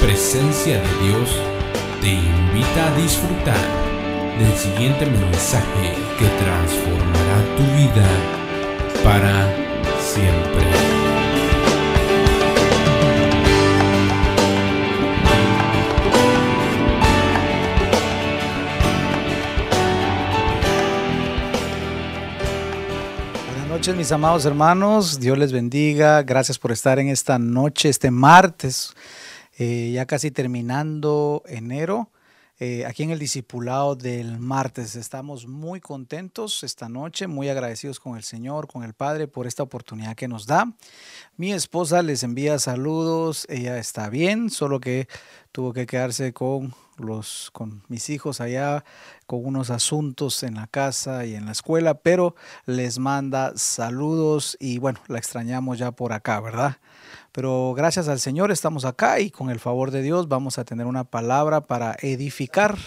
Presencia de Dios, te invita a disfrutar del siguiente mensaje que transformará tu vida para siempre. Noches mis amados hermanos, Dios les bendiga, gracias por estar en esta noche, este martes, eh, ya casi terminando enero. Eh, aquí en el discipulado del martes. Estamos muy contentos esta noche, muy agradecidos con el Señor, con el Padre por esta oportunidad que nos da. Mi esposa les envía saludos, ella está bien, solo que tuvo que quedarse con los con mis hijos allá con unos asuntos en la casa y en la escuela, pero les manda saludos y bueno, la extrañamos ya por acá, ¿verdad? Pero gracias al Señor estamos acá y con el favor de Dios vamos a tener una palabra para edificar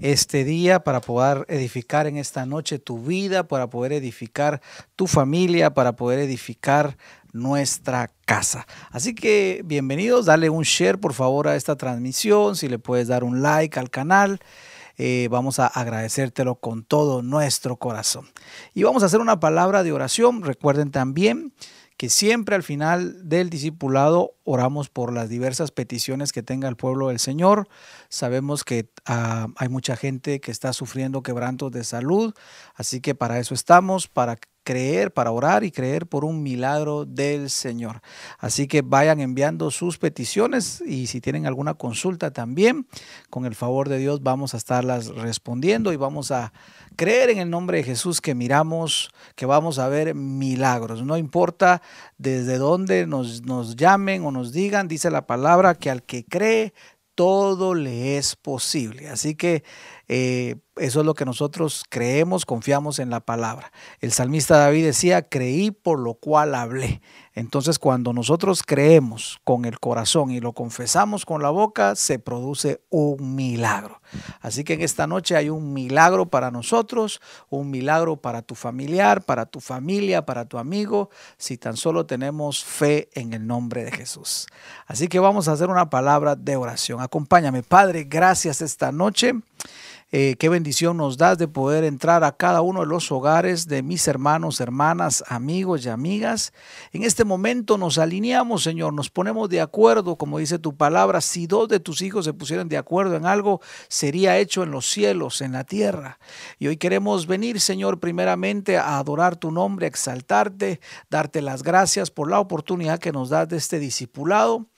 este día, para poder edificar en esta noche tu vida, para poder edificar tu familia, para poder edificar nuestra casa. Así que bienvenidos, dale un share por favor a esta transmisión, si le puedes dar un like al canal. Eh, vamos a agradecértelo con todo nuestro corazón. Y vamos a hacer una palabra de oración. Recuerden también que siempre al final del discipulado oramos por las diversas peticiones que tenga el pueblo del Señor. Sabemos que uh, hay mucha gente que está sufriendo quebrantos de salud, así que para eso estamos, para creer, para orar y creer por un milagro del Señor. Así que vayan enviando sus peticiones y si tienen alguna consulta también, con el favor de Dios vamos a estarlas respondiendo y vamos a creer en el nombre de Jesús que miramos, que vamos a ver milagros. No importa desde dónde nos, nos llamen o nos digan, dice la palabra que al que cree, todo le es posible. Así que eh, eso es lo que nosotros creemos, confiamos en la palabra. El salmista David decía, creí por lo cual hablé. Entonces cuando nosotros creemos con el corazón y lo confesamos con la boca, se produce un milagro. Así que en esta noche hay un milagro para nosotros, un milagro para tu familiar, para tu familia, para tu amigo, si tan solo tenemos fe en el nombre de Jesús. Así que vamos a hacer una palabra de oración. Acompáñame, Padre, gracias esta noche. Eh, qué bendición nos das de poder entrar a cada uno de los hogares de mis hermanos, hermanas, amigos y amigas. En este momento nos alineamos, Señor, nos ponemos de acuerdo, como dice tu palabra, si dos de tus hijos se pusieran de acuerdo en algo, sería hecho en los cielos, en la tierra. Y hoy queremos venir, Señor, primeramente a adorar tu nombre, a exaltarte, darte las gracias por la oportunidad que nos das de este discipulado.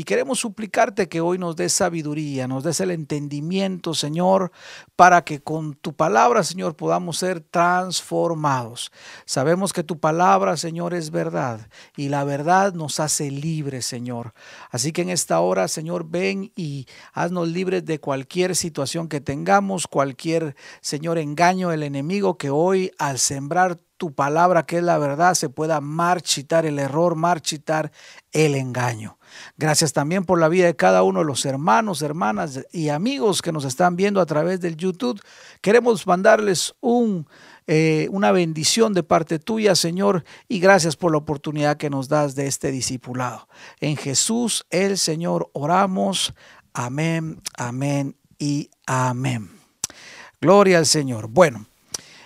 Y queremos suplicarte que hoy nos des sabiduría, nos des el entendimiento, Señor, para que con tu palabra, Señor, podamos ser transformados. Sabemos que tu palabra, Señor, es verdad y la verdad nos hace libres, Señor. Así que en esta hora, Señor, ven y haznos libres de cualquier situación que tengamos, cualquier, Señor, engaño del enemigo que hoy al sembrar tu palabra, que es la verdad, se pueda marchitar el error, marchitar el engaño. Gracias también por la vida de cada uno de los hermanos, hermanas y amigos que nos están viendo a través del YouTube. Queremos mandarles un, eh, una bendición de parte tuya, Señor, y gracias por la oportunidad que nos das de este discipulado. En Jesús el Señor oramos. Amén, amén y amén. Gloria al Señor. Bueno.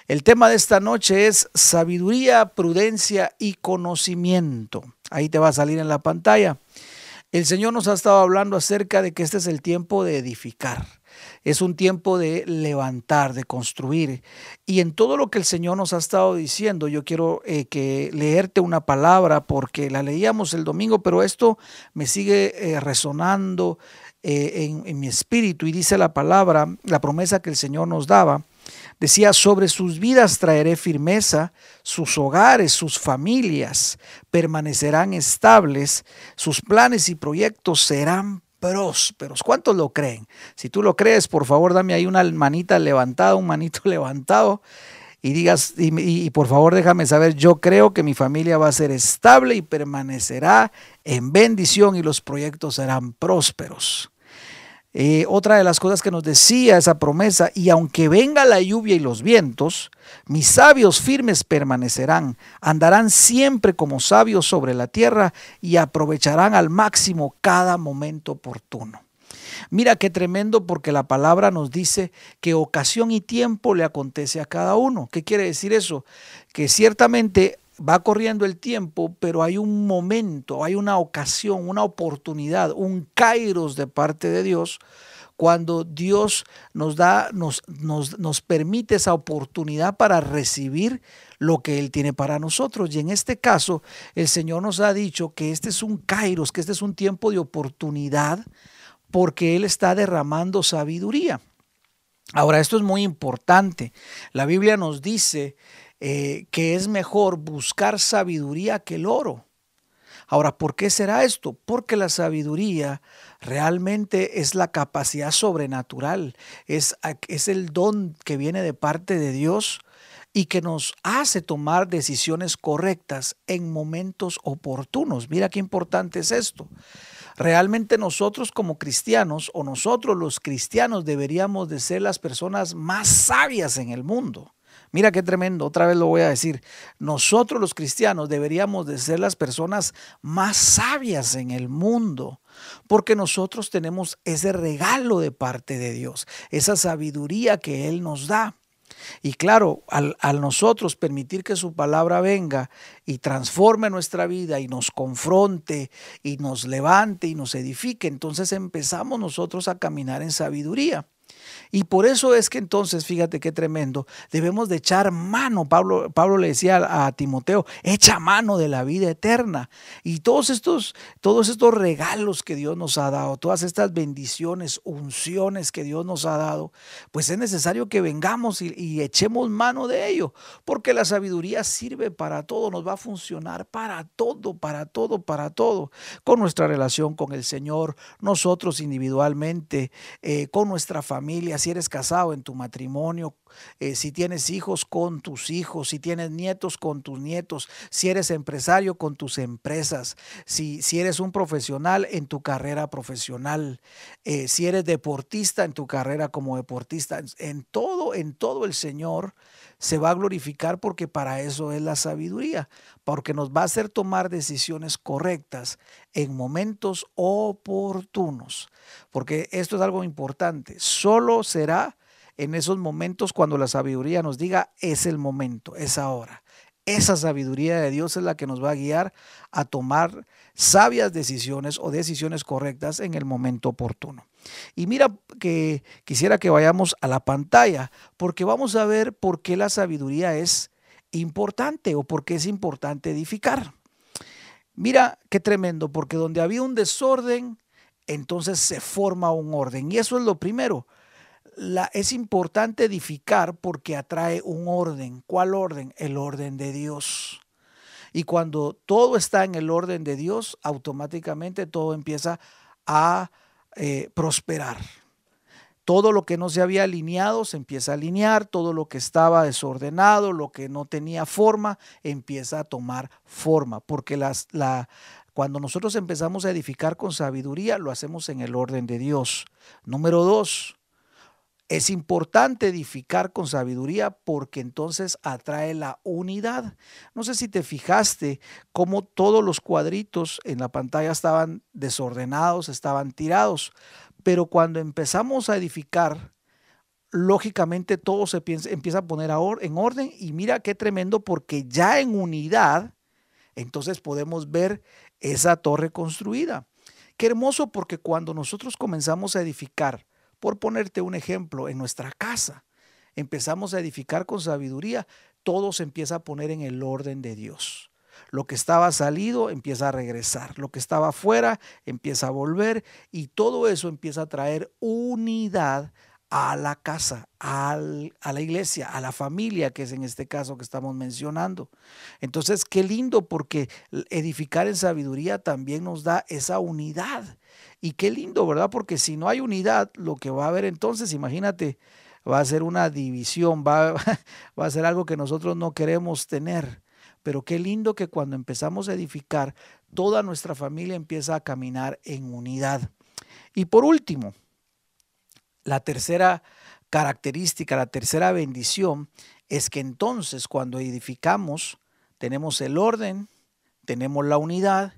El tema de esta noche es sabiduría, prudencia y conocimiento. Ahí te va a salir en la pantalla. El Señor nos ha estado hablando acerca de que este es el tiempo de edificar. Es un tiempo de levantar, de construir. Y en todo lo que el Señor nos ha estado diciendo, yo quiero eh, que leerte una palabra porque la leíamos el domingo, pero esto me sigue eh, resonando eh, en, en mi espíritu y dice la palabra, la promesa que el Señor nos daba Decía, sobre sus vidas traeré firmeza, sus hogares, sus familias permanecerán estables, sus planes y proyectos serán prósperos. ¿Cuántos lo creen? Si tú lo crees, por favor, dame ahí una manita levantada, un manito levantado y digas, y, y, por favor déjame saber, yo creo que mi familia va a ser estable y permanecerá en bendición y los proyectos serán prósperos. Eh, otra de las cosas que nos decía esa promesa, y aunque venga la lluvia y los vientos, mis sabios firmes permanecerán, andarán siempre como sabios sobre la tierra y aprovecharán al máximo cada momento oportuno. Mira qué tremendo porque la palabra nos dice que ocasión y tiempo le acontece a cada uno. ¿Qué quiere decir eso? Que ciertamente va corriendo el tiempo, pero hay un momento, hay una ocasión, una oportunidad, un kairos de parte de Dios cuando Dios nos da, nos, nos, nos, permite esa oportunidad para recibir lo que Él tiene para nosotros. Y en este caso, el Señor nos ha dicho que este es un kairos, que este es un tiempo de oportunidad, porque Él está derramando sabiduría. Ahora, esto es muy importante. La Biblia nos dice eh, que es mejor buscar sabiduría que el oro. Ahora, ¿por qué será esto? Porque la sabiduría realmente es la capacidad sobrenatural, es, es el don que viene de parte de Dios y que nos hace tomar decisiones correctas en momentos oportunos. Mira qué importante es esto. Realmente nosotros como cristianos o nosotros los cristianos deberíamos de ser las personas más sabias en el mundo. Mira qué tremendo, otra vez lo voy a decir. Nosotros los cristianos deberíamos de ser las personas más sabias en el mundo, porque nosotros tenemos ese regalo de parte de Dios, esa sabiduría que Él nos da. Y claro, al, nosotros permitir que su palabra venga y transforme nuestra vida y nos confronte y nos levante y nos edifique, entonces empezamos nosotros a caminar en sabiduría. Y por eso es que entonces, fíjate qué tremendo, debemos de echar mano. Pablo, Pablo le decía a, Timoteo, echa mano de la vida eterna. Y todos estos, todos estos regalos que Dios nos ha dado, todas estas bendiciones, unciones que Dios nos ha dado, pues es necesario que vengamos y, echemos mano de ello, porque la sabiduría sirve para todo, nos va a funcionar para todo, para todo, para todo, con nuestra relación con el Señor, nosotros individualmente, eh, con nuestra familia si eres casado en tu matrimonio, eh, si tienes hijos con tus hijos, si tienes nietos con tus nietos, si eres empresario con tus empresas, si, si eres un profesional en tu carrera profesional, eh, si eres deportista en tu carrera como deportista, en todo, en todo el Señor se va a glorificar porque para eso es la sabiduría, porque nos va a hacer tomar decisiones correctas en momentos oportunos, porque esto es algo importante, solo será en esos momentos cuando la sabiduría nos diga es el momento, es ahora. Esa sabiduría de Dios es la que nos va a guiar a tomar sabias decisiones o decisiones correctas en el momento oportuno. Y mira que quisiera que vayamos a la pantalla porque vamos a ver por qué la sabiduría es importante o por qué es importante edificar. Mira qué tremendo, porque donde había un desorden, entonces se forma un orden. Y eso es lo primero es importante edificar porque atrae un orden. ¿Cuál orden? El orden de Dios. Y cuando todo está en el orden de Dios, automáticamente todo empieza a eh, prosperar. Todo lo que no se había alineado se empieza a alinear, todo lo que estaba desordenado, lo que no tenía forma, empieza a tomar forma, porque las, la, cuando nosotros empezamos a edificar con sabiduría, lo hacemos en el orden de Dios. Número dos, es importante edificar con sabiduría porque entonces atrae la unidad. No sé si te fijaste cómo todos los cuadritos en la pantalla estaban desordenados, estaban tirados, pero cuando empezamos a edificar, lógicamente todo se empieza a poner en orden y mira qué tremendo porque ya en unidad, entonces podemos ver esa torre construida. Qué hermoso porque cuando nosotros comenzamos a edificar, por ponerte un ejemplo, en nuestra casa empezamos a edificar con sabiduría, todo se empieza a poner en el orden de Dios. Lo que estaba salido empieza a regresar, lo que estaba fuera empieza a volver y todo eso empieza a traer unidad a la casa, a la iglesia, a la familia, que es en este caso que estamos mencionando. Entonces, qué lindo porque edificar en sabiduría también nos da esa unidad. Y qué lindo, ¿verdad? Porque si no hay unidad, lo que va a haber entonces, imagínate, va a ser una división, va, va a ser algo que nosotros no queremos tener. Pero qué lindo que cuando empezamos a edificar, toda nuestra familia empieza a caminar en unidad. Y por último, La tercera característica, la tercera bendición es que entonces cuando edificamos tenemos el orden, tenemos la unidad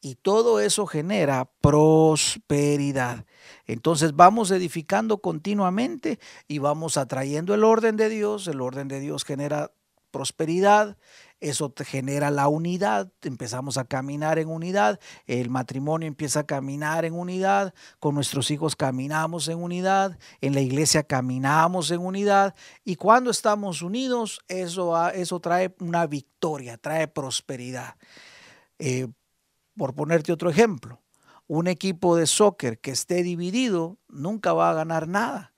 y todo eso genera prosperidad. Entonces vamos edificando continuamente y vamos atrayendo el orden de Dios. El orden de Dios genera prosperidad, eso genera la unidad, empezamos a caminar en unidad, el matrimonio empieza a caminar en unidad, con nuestros hijos caminamos en unidad, en la iglesia caminamos en unidad y cuando estamos unidos eso, eso trae una victoria, trae prosperidad. Eh, por ponerte otro ejemplo, un equipo de soccer que esté dividido nunca va a ganar nada,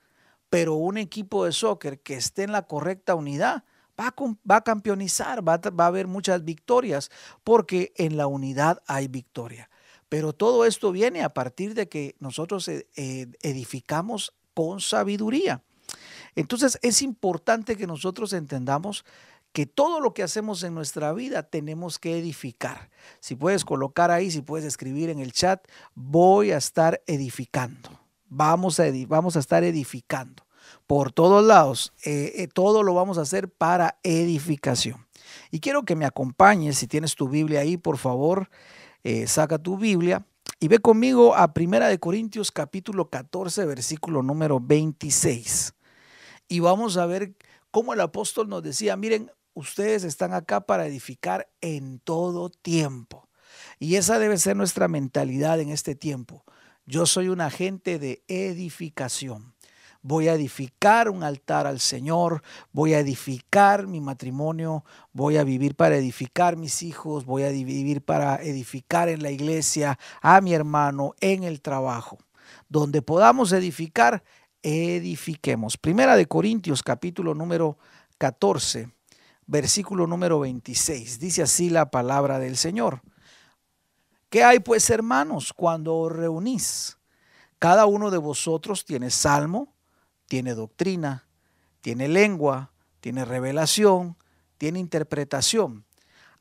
pero un equipo de soccer que esté en la correcta unidad, va a, campeonizar, va a, haber muchas victorias, porque en la unidad hay victoria. Pero todo esto viene a partir de que nosotros eh, eh, edificamos con sabiduría. Entonces es importante que nosotros entendamos que todo lo que hacemos en nuestra vida tenemos que edificar. Si puedes colocar ahí, si puedes escribir en el chat, voy a estar edificando. Vamos a, vamos a estar edificando por todos lados. Eh, eh, todo lo vamos a hacer para edificación. Y quiero que me acompañes, si tienes tu Biblia ahí, por favor, eh, saca tu Biblia y ve conmigo a Primera de Corintios capítulo 14, versículo número 26. Y vamos a ver cómo el apóstol nos decía, miren, ustedes están acá para edificar en todo tiempo. Y esa debe ser nuestra mentalidad en este tiempo. Yo soy un agente de edificación voy a edificar un altar al Señor, voy a edificar mi matrimonio, voy a vivir para edificar mis hijos, voy a vivir para edificar en la iglesia, a mi hermano, en el trabajo. Donde podamos edificar, edifiquemos. Primera de Corintios capítulo número 14, versículo número 26. Dice así la palabra del Señor. ¿Qué hay pues, hermanos, cuando os reunís? Cada uno de vosotros tiene salmo, tiene doctrina, tiene lengua, tiene revelación, tiene interpretación.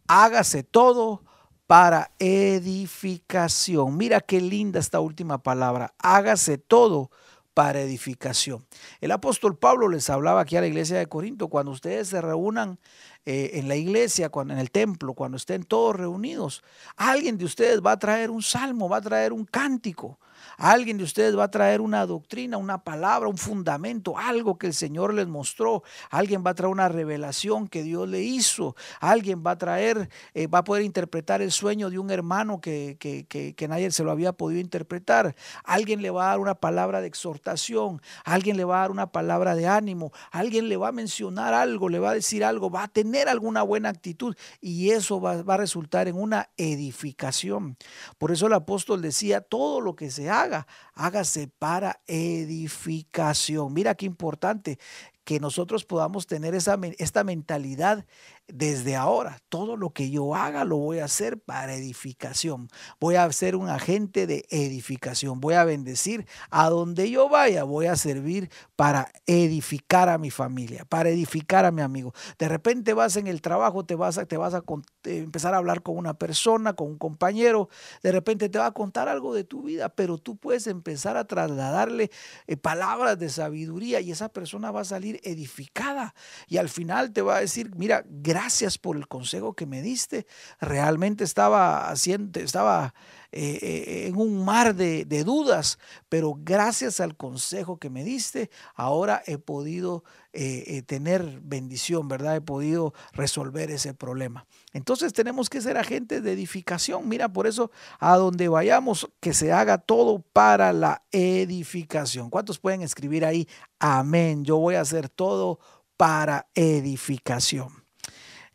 Hágase todo para edificación. Mira qué linda esta última palabra. Hágase todo para edificación. El apóstol Pablo les hablaba aquí a la iglesia de Corinto, cuando ustedes se reúnan eh, en la iglesia, cuando, en el templo, cuando estén todos reunidos, alguien de ustedes va a traer un salmo, va a traer un cántico, Alguien de ustedes va a traer una doctrina, una palabra, un fundamento, algo que el Señor les mostró. Alguien va a traer una revelación que Dios le hizo. Alguien va a traer, eh, va a poder interpretar el sueño de un hermano que, que, que, nadie se lo había podido interpretar. Alguien le va a dar una palabra de exhortación. Alguien le va a dar una palabra de ánimo. Alguien le va a mencionar algo, le va a decir algo, va a tener alguna buena actitud y eso va, va a resultar en una edificación. Por eso el apóstol decía, todo lo que se hace haga, hágase para edificación. Mira qué importante que nosotros podamos tener esa, esta mentalidad desde ahora. Todo lo que yo haga lo voy a hacer para edificación. Voy a ser un agente de edificación. Voy a bendecir a donde yo vaya. Voy a servir para edificar a mi familia, para edificar a mi amigo. De repente vas en el trabajo, te vas a, a empezar a hablar con una persona, con un compañero. De repente te va a contar algo de tu vida, pero tú puedes empezar a trasladarle eh, palabras de sabiduría y esa persona va a salir edificada. Y al final te va a decir, mira, gracias por el consejo que me diste. Realmente estaba haciendo, estaba eh, eh, en un mar de, dudas, pero gracias al consejo que me diste, ahora he podido eh, tener bendición, ¿verdad? He podido resolver ese problema. Entonces tenemos que ser agentes de edificación. Mira, por eso a donde vayamos, que se haga todo para la edificación. ¿Cuántos pueden escribir ahí? Amén. Yo voy a hacer todo para edificación.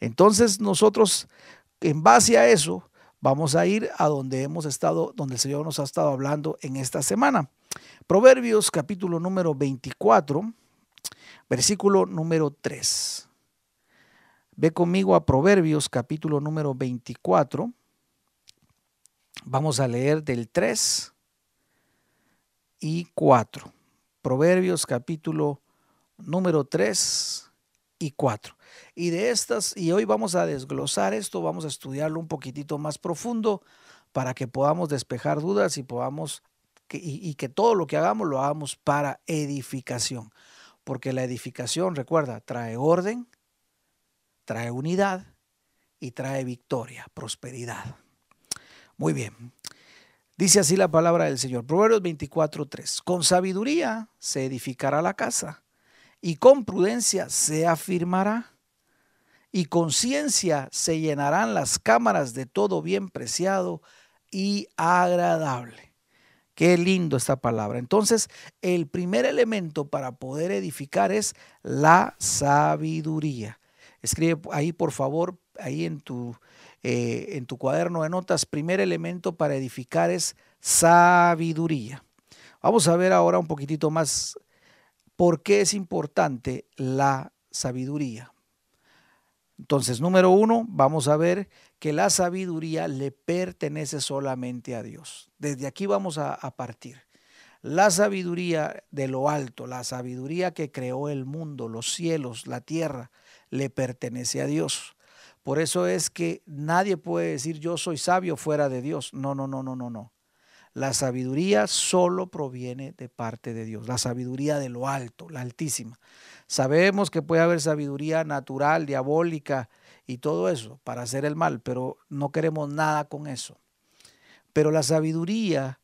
Entonces nosotros, en base a eso, vamos a ir a donde hemos estado, donde el Señor nos ha estado hablando en esta semana. Proverbios capítulo número 24, versículo número 3. Ve conmigo a Proverbios capítulo número 24. Vamos a leer del 3 y 4. Proverbios capítulo número 3 y 4. Y de estas, y hoy vamos a desglosar esto, vamos a estudiarlo un poquitito más profundo para que podamos despejar dudas y podamos y, que todo lo que hagamos lo hagamos para edificación. Porque la edificación, recuerda, trae orden, trae unidad y trae victoria, prosperidad. Muy bien. Dice así la palabra del Señor. Proverbios 24:3. Con sabiduría se edificará la casa y con prudencia se afirmará y con ciencia se llenarán las cámaras de todo bien preciado y agradable. Qué lindo esta palabra. Entonces, el primer elemento para poder edificar es la sabiduría. Escribe ahí, por favor, ahí en tu, eh, en tu cuaderno de notas, primer elemento para edificar es sabiduría. Vamos a ver ahora un poquitito más por qué es importante la sabiduría. Entonces, número uno, vamos a ver que la sabiduría le pertenece solamente a Dios. Desde aquí vamos a, partir. La sabiduría de lo alto, la sabiduría que creó el mundo, los cielos, la tierra, le pertenece a Dios. Por eso es que nadie puede decir yo soy sabio fuera de Dios. No, no, no, no, no, no. La sabiduría solo proviene de parte de Dios, la sabiduría de lo alto, la altísima. Sabemos que puede haber sabiduría natural, diabólica y todo eso para hacer el mal, pero no queremos nada con eso. Pero la sabiduría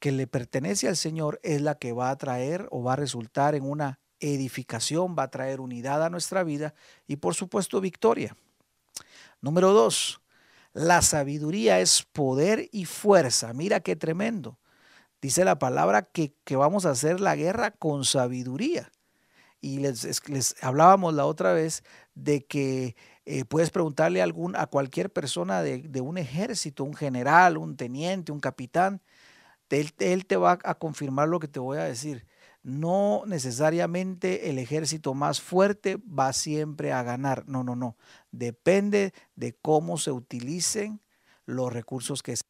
que le pertenece al Señor es la que va a traer o va a resultar en una edificación, va a traer unidad a nuestra vida y por supuesto victoria. Número dos, la sabiduría es poder y fuerza. Mira qué tremendo. Dice la palabra que, vamos a hacer la guerra con sabiduría. Y les, les hablábamos la otra vez de que eh, puedes preguntarle a, algún, a cualquier persona de, de, un ejército, un general, un teniente, un capitán, él, él te va a confirmar lo que te voy a decir no necesariamente el ejército más fuerte va siempre a ganar. No, no, no. Depende de cómo se utilicen los recursos que se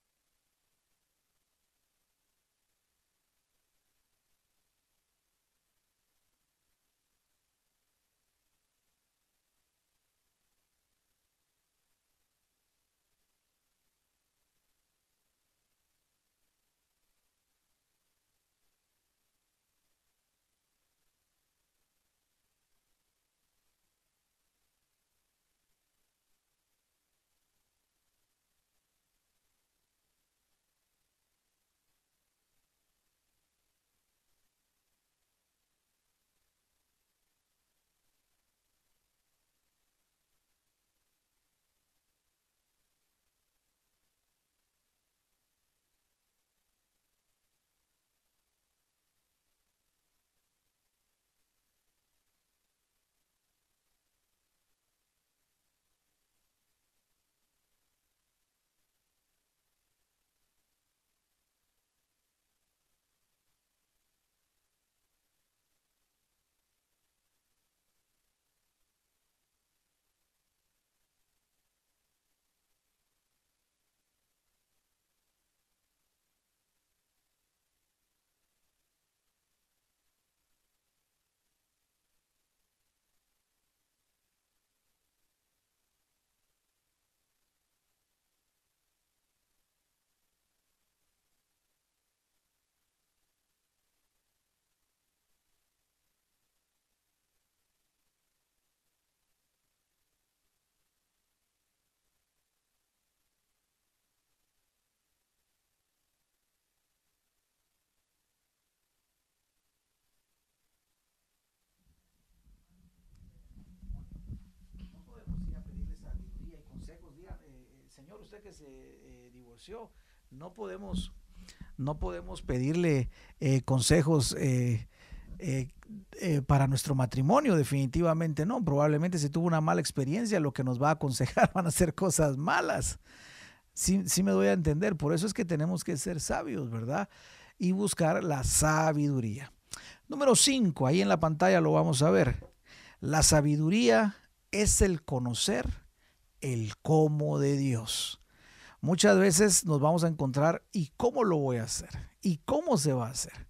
usted que se eh, divorció, no podemos, no podemos pedirle eh, consejos eh, para nuestro matrimonio, definitivamente no. Probablemente si tuvo una mala experiencia, lo que nos va a aconsejar van a ser cosas malas. Sí, sí me doy a entender. Por eso es que tenemos que ser sabios, ¿verdad? Y buscar la sabiduría. Número 5, ahí en la pantalla lo vamos a ver. La sabiduría es el conocer el cómo de Dios. Muchas veces nos vamos a encontrar, ¿y cómo lo voy a hacer? ¿Y cómo se va a hacer?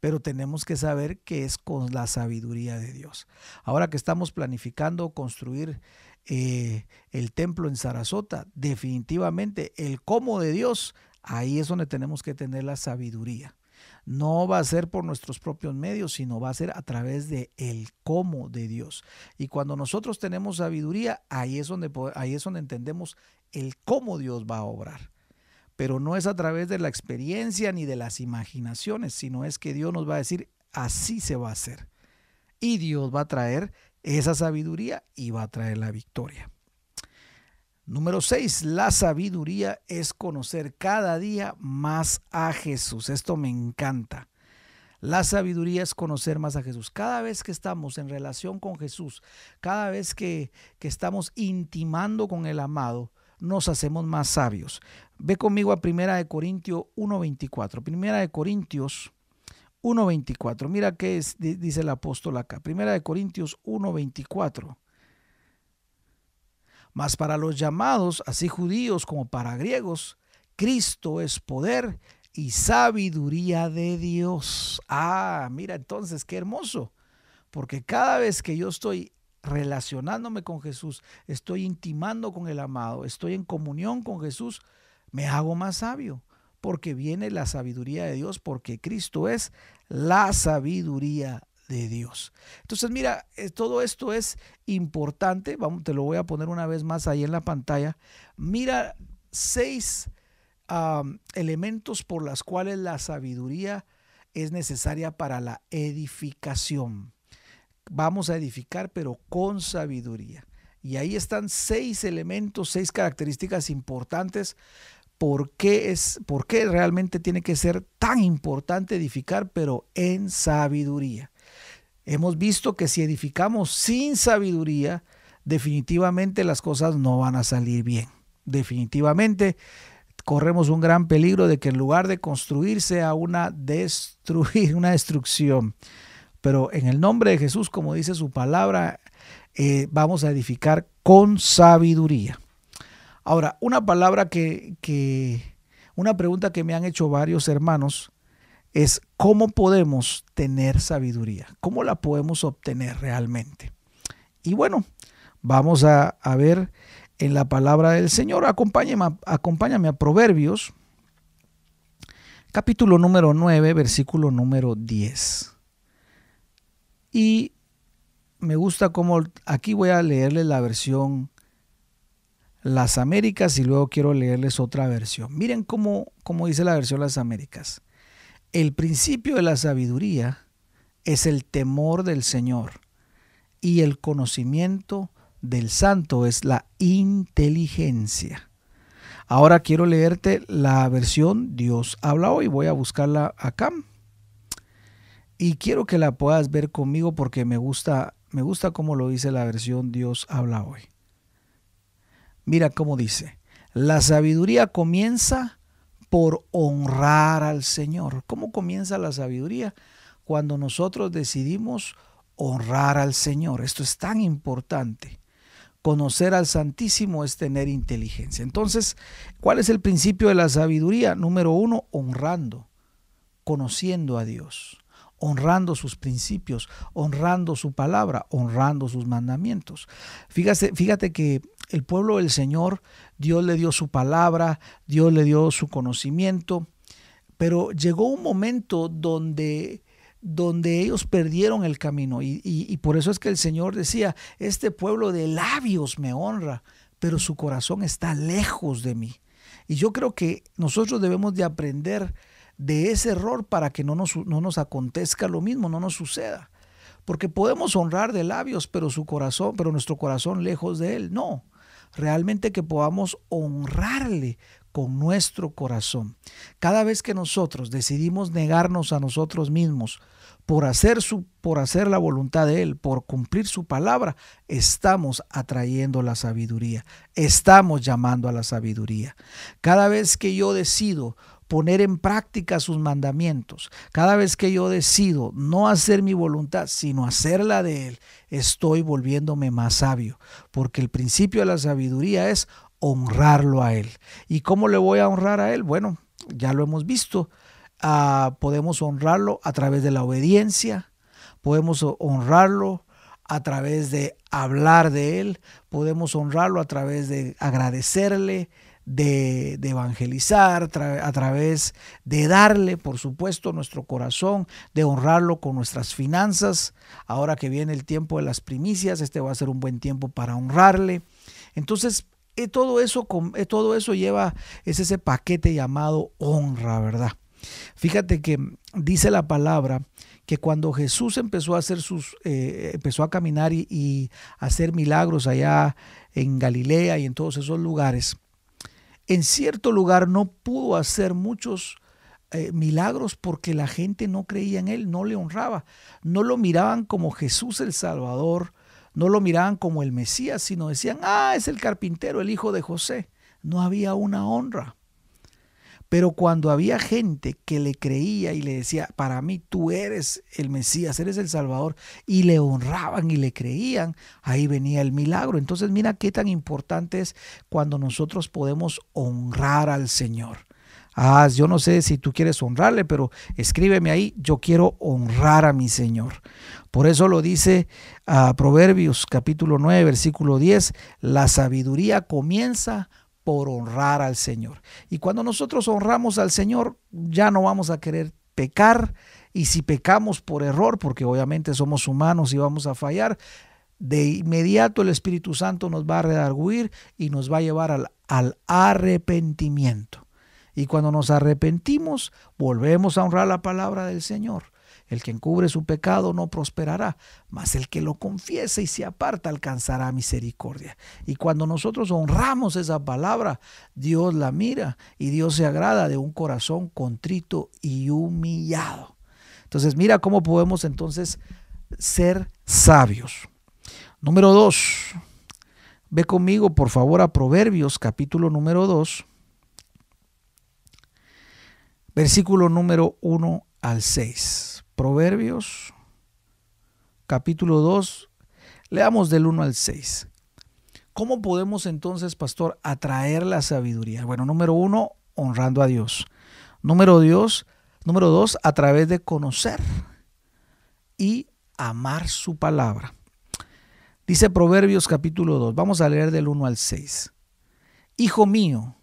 Pero tenemos que saber que es con la sabiduría de Dios. Ahora que estamos planificando construir eh, el templo en Sarasota, definitivamente el cómo de Dios, ahí es donde tenemos que tener la sabiduría. No va a ser por nuestros propios medios, sino va a ser a través de el cómo de Dios. Y cuando nosotros tenemos sabiduría, ahí es donde, ahí es donde entendemos el cómo Dios va a obrar. Pero no es a través de la experiencia ni de las imaginaciones, sino es que Dios nos va a decir, así se va a hacer. Y Dios va a traer esa sabiduría y va a traer la victoria. Número 6, la sabiduría es conocer cada día más a Jesús. Esto me encanta. La sabiduría es conocer más a Jesús. Cada vez que estamos en relación con Jesús, cada vez que, que estamos intimando con el amado, nos hacemos más sabios. Ve conmigo a Primera de Corintios 1.24. Primera de Corintios 1.24. Mira qué es, dice el apóstol acá. Primera de Corintios 1.24. Mas para los llamados, así judíos como para griegos, Cristo es poder y sabiduría de Dios. Ah, mira entonces, qué hermoso. Porque cada vez que yo estoy relacionándome con Jesús, estoy intimando con el amado, estoy en comunión con Jesús, me hago más sabio. Porque viene la sabiduría de Dios, porque Cristo es la sabiduría de Dios. Entonces, mira, eh, todo esto es importante. Vamos, te lo voy a poner una vez más ahí en la pantalla. Mira seis elementos por las cuales la sabiduría es necesaria para la edificación. Vamos a edificar, pero con sabiduría. Y ahí están seis elementos, seis características importantes por qué, es, por qué realmente tiene que ser tan importante edificar, pero en sabiduría. Hemos visto que si edificamos sin sabiduría, definitivamente las cosas no van a salir bien. Definitivamente corremos un gran peligro de que en lugar de construir sea una destruir, una destrucción. Pero en el nombre de Jesús, como dice su palabra, eh, vamos a edificar con sabiduría. Ahora, una palabra que, que, una pregunta que me han hecho varios hermanos es cómo podemos tener sabiduría, cómo la podemos obtener realmente. Y bueno, vamos a, ver en la palabra del Señor. Acompáñame, acompáñame a Proverbios, capítulo número 9, versículo número 10. Y me gusta cómo aquí voy a leerles la versión Las Américas y luego quiero leerles otra versión. Miren cómo, cómo dice la versión Las Américas. El principio de la sabiduría es el temor del Señor y el conocimiento del santo es la inteligencia. Ahora quiero leerte la versión Dios habla hoy. Voy a buscarla acá. Y quiero que la puedas ver conmigo porque me gusta, me gusta cómo lo dice la versión Dios habla hoy. Mira cómo dice. La sabiduría comienza por honrar al Señor. ¿Cómo comienza la sabiduría? Cuando nosotros decidimos honrar al Señor. Esto es tan importante. Conocer al Santísimo es tener inteligencia. Entonces, ¿cuál es el principio de la sabiduría? Número uno, honrando, conociendo a Dios, honrando sus principios, honrando su palabra, honrando sus mandamientos. Fíjate, fíjate que el pueblo del Señor, Dios le dio su palabra, Dios le dio su conocimiento, pero llegó un momento donde donde ellos perdieron el camino y, y, por eso es que el Señor decía, este pueblo de labios me honra, pero su corazón está lejos de mí. Y yo creo que nosotros debemos de aprender de ese error para que no nos, no nos acontezca lo mismo, no nos suceda. Porque podemos honrar de labios, pero su corazón, pero nuestro corazón lejos de él. No realmente que podamos honrarle con nuestro corazón. Cada vez que nosotros decidimos negarnos a nosotros mismos por hacer, su, por hacer la voluntad de Él, por cumplir su palabra, estamos atrayendo la sabiduría, estamos llamando a la sabiduría. Cada vez que yo decido poner en práctica sus mandamientos. Cada vez que yo decido no hacer mi voluntad, sino hacer la de Él, estoy volviéndome más sabio, porque el principio de la sabiduría es honrarlo a Él. ¿Y cómo le voy a honrar a Él? Bueno, ya lo hemos visto. Ah, podemos honrarlo a través de la obediencia, podemos honrarlo a través de hablar de Él, podemos honrarlo a través de agradecerle, de, evangelizar, a través de darle, por supuesto, nuestro corazón, de honrarlo con nuestras finanzas. Ahora que viene el tiempo de las primicias, este va a ser un buen tiempo para honrarle. Entonces, eh, todo eso, eh, todo eso lleva, es ese paquete llamado honra, ¿verdad? Fíjate que dice la palabra que cuando Jesús empezó a hacer sus, eh, empezó a caminar y, y, hacer milagros allá en Galilea y en todos esos lugares, en cierto lugar no pudo hacer muchos eh, milagros porque la gente no creía en él, no le honraba, no lo miraban como Jesús el Salvador, no lo miraban como el Mesías, sino decían, ah, es el carpintero, el hijo de José. No había una honra. Pero cuando había gente que le creía y le decía, para mí tú eres el Mesías, eres el Salvador, y le honraban y le creían, ahí venía el milagro. Entonces mira qué tan importante es cuando nosotros podemos honrar al Señor. Ah, yo no sé si tú quieres honrarle, pero escríbeme ahí, yo quiero honrar a mi Señor. Por eso lo dice a ah, Proverbios capítulo 9, versículo 10, la sabiduría comienza por honrar al Señor. Y cuando nosotros honramos al Señor, ya no vamos a querer pecar. Y si pecamos por error, porque obviamente somos humanos y vamos a fallar, de inmediato el Espíritu Santo nos va a redarguir y nos va a llevar al, al arrepentimiento. Y cuando nos arrepentimos, volvemos a honrar la palabra del Señor. El que encubre su pecado no prosperará, mas el que lo confiese y se aparta alcanzará misericordia. Y cuando nosotros honramos esa palabra, Dios la mira y Dios se agrada de un corazón contrito y humillado. Entonces mira cómo podemos entonces ser sabios. Número dos, ve conmigo por favor a Proverbios capítulo número 2, versículo número 1 al 6. Proverbios, capítulo 2, leamos del 1 al 6. ¿Cómo podemos entonces, pastor, atraer la sabiduría? Bueno, número uno, honrando a Dios. Número, Dios, número dos, a través de conocer y amar su palabra. Dice Proverbios capítulo 2, vamos a leer del 1 al 6. Hijo mío,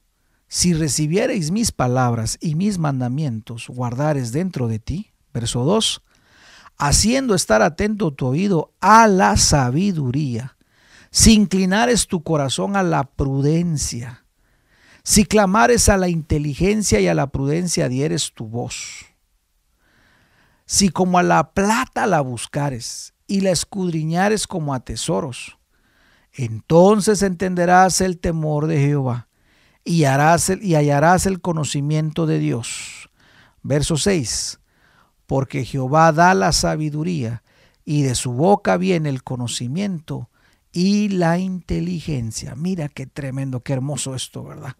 si recibiereis mis palabras y mis mandamientos guardares dentro de ti, Verso 2. Haciendo estar atento tu oído a la sabiduría, si inclinares tu corazón a la prudencia, si clamares a la inteligencia y a la prudencia dieres tu voz, si como a la plata la buscares y la escudriñares como a tesoros, entonces entenderás el temor de Jehová y, harás y hallarás el conocimiento de Dios. Verso 6 porque Jehová da la sabiduría y de su boca viene el conocimiento y la inteligencia. Mira qué tremendo, qué hermoso esto, ¿verdad?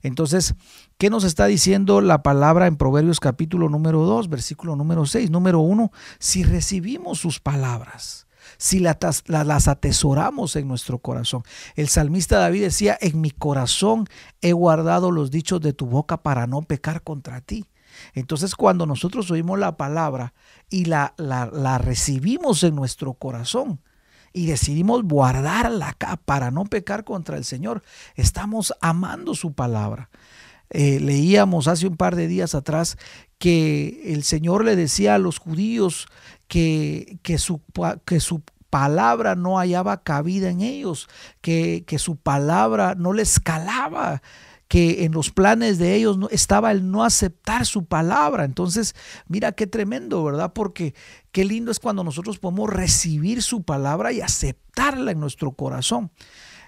Entonces, ¿qué nos está diciendo la palabra en Proverbios capítulo número 2, versículo número 6? Número 1, si recibimos sus palabras, si las atesoramos en nuestro corazón. El salmista David decía, en mi corazón he guardado los dichos de tu boca para no pecar contra ti. Entonces cuando nosotros oímos la palabra y la, la, recibimos en nuestro corazón, y decidimos guardarla acá para no pecar contra el Señor, estamos amando su palabra. Eh, leíamos hace un par de días atrás que el Señor le decía a los judíos que, que, su, que su palabra no hallaba cabida en ellos, que, que su palabra no les calaba que en los planes de ellos no, estaba el no aceptar su palabra. Entonces, mira qué tremendo, ¿verdad? Porque qué lindo es cuando nosotros podemos recibir su palabra y aceptarla en nuestro corazón.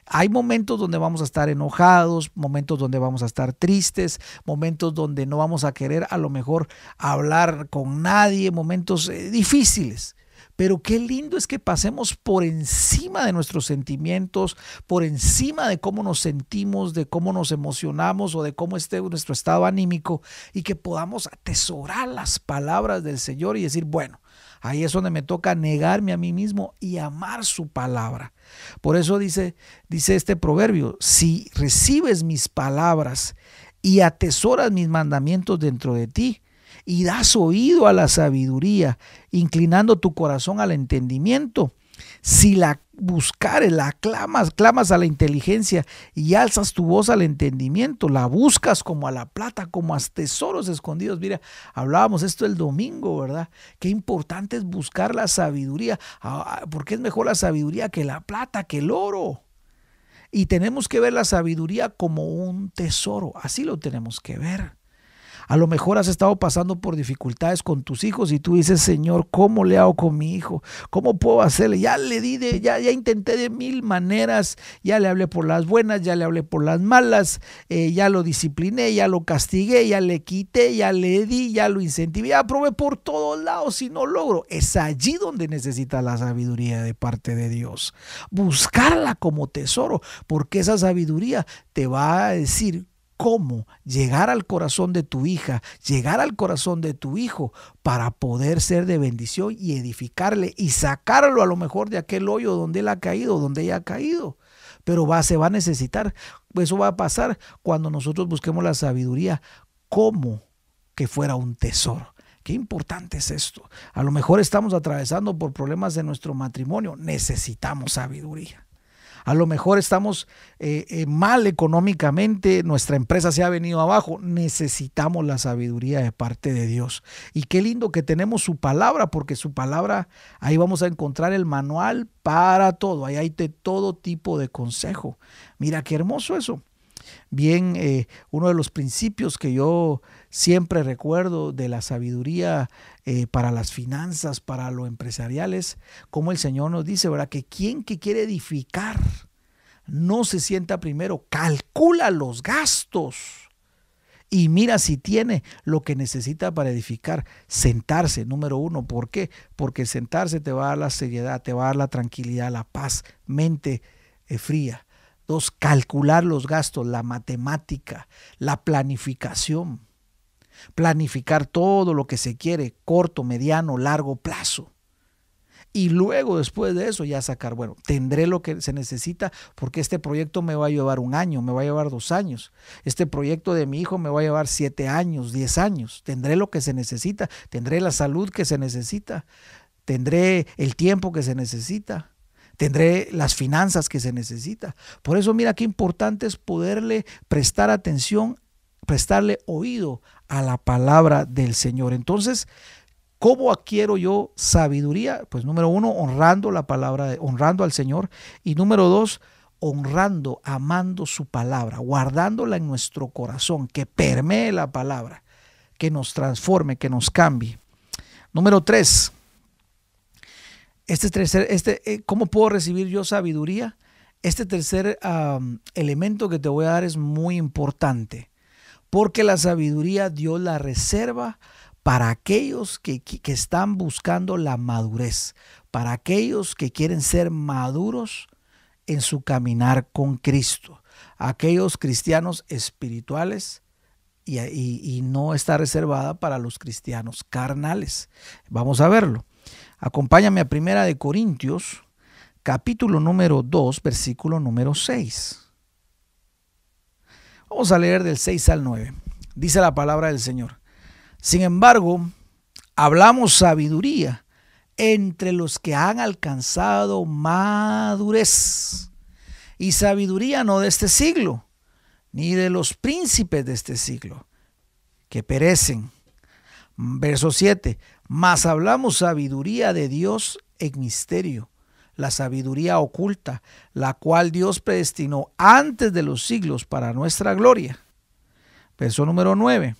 Hay momentos donde vamos a estar enojados, momentos donde vamos a estar tristes, momentos donde no vamos a querer a lo mejor hablar con nadie, momentos eh, difíciles. Pero qué lindo es que pasemos por encima de nuestros sentimientos, por encima de cómo nos sentimos, de cómo nos emocionamos o de cómo esté nuestro estado anímico y que podamos atesorar las palabras del Señor y decir, bueno, ahí es donde me toca negarme a mí mismo y amar su palabra. Por eso dice, dice este proverbio, si recibes mis palabras y atesoras mis mandamientos dentro de ti, y das oído a la sabiduría, inclinando tu corazón al entendimiento. Si, la, buscar, la clamas, clamas a la inteligencia y alzas tu voz al entendimiento, la buscas como a la plata, como a tesoros escondidos. Mira, hablábamos esto el domingo, ¿verdad? Qué importante es buscar la sabiduría, ah, ah, porque es mejor la sabiduría que la plata, que el oro. Y tenemos que ver la sabiduría como un tesoro, así lo tenemos que ver. A lo mejor has estado pasando por dificultades con tus hijos y tú dices, Señor, ¿cómo le hago con mi hijo? ¿Cómo puedo hacerle? Ya le di de, ya, ya intenté de mil maneras, ya le hablé por las buenas, ya le hablé por las malas, eh, ya lo discipliné, ya lo castigué, ya le quité, ya le di, ya lo incentivé, ya probé por todos lados y no logro. Es allí donde necesita la sabiduría de parte de Dios. Buscarla como tesoro, porque esa sabiduría te va a decir cómo llegar al corazón de tu hija, llegar al corazón de tu hijo para poder ser de bendición y edificarle y sacarlo a lo mejor de aquel hoyo donde él ha caído, donde ella ha caído. Pero va, se va a necesitar, eso va a pasar cuando nosotros busquemos la sabiduría como que fuera un tesoro. Qué importante es esto. A lo mejor estamos atravesando por problemas de nuestro matrimonio. Necesitamos sabiduría. A lo mejor estamos eh, eh, mal económicamente, nuestra empresa se ha venido abajo. Necesitamos la sabiduría de parte de Dios. Y qué lindo que tenemos su palabra, porque su palabra, ahí vamos a encontrar el manual para todo. Ahí hay de todo tipo de consejo. Mira qué hermoso eso. Bien, eh, uno de los principios que yo siempre recuerdo de la sabiduría eh, para las finanzas, para lo empresariales, como el Señor nos dice, ¿verdad? Que quien que quiere edificar no se sienta primero, calcula los gastos y mira si tiene lo que necesita para edificar. Sentarse, número uno. ¿Por qué? Porque sentarse te va a dar la seriedad, te va a dar la tranquilidad, la paz, mente eh, fría. Dos, calcular los gastos, la matemática, la planificación. Planificar todo lo que se quiere, corto, mediano, largo plazo. Y luego, después de eso, ya sacar, bueno, tendré lo que se necesita porque este proyecto me va a llevar un año, me va a llevar dos años. Este proyecto de mi hijo me va a llevar siete años, diez años. Tendré lo que se necesita, tendré la salud que se necesita, tendré el tiempo que se necesita tendré las finanzas que se necesita. Por eso mira qué importante es poderle prestar atención, prestarle oído a la palabra del Señor. Entonces, ¿cómo adquiero yo sabiduría? Pues número uno, honrando la palabra, honrando al Señor. Y número dos, honrando, amando su palabra, guardándola en nuestro corazón, que permee la palabra, que nos transforme, que nos cambie. Número tres, este tercer, este, eh, ¿cómo puedo recibir yo sabiduría? Este tercer elemento que te voy a dar es muy importante, porque la sabiduría Dios la reserva para aquellos que, están buscando la madurez, para aquellos que quieren ser maduros en su caminar con Cristo, aquellos cristianos espirituales y, y, no está reservada para los cristianos carnales. Vamos a verlo. Acompáñame a Primera de Corintios, capítulo número 2, versículo número 6. Vamos a leer del 6 al 9. Dice la palabra del Señor. Sin embargo, hablamos sabiduría entre los que han alcanzado madurez. Y sabiduría no de este siglo, ni de los príncipes de este siglo, que perecen. Verso 7 mas hablamos sabiduría de Dios en misterio, la sabiduría oculta, la cual Dios predestinó antes de los siglos para nuestra gloria. Verso número 9.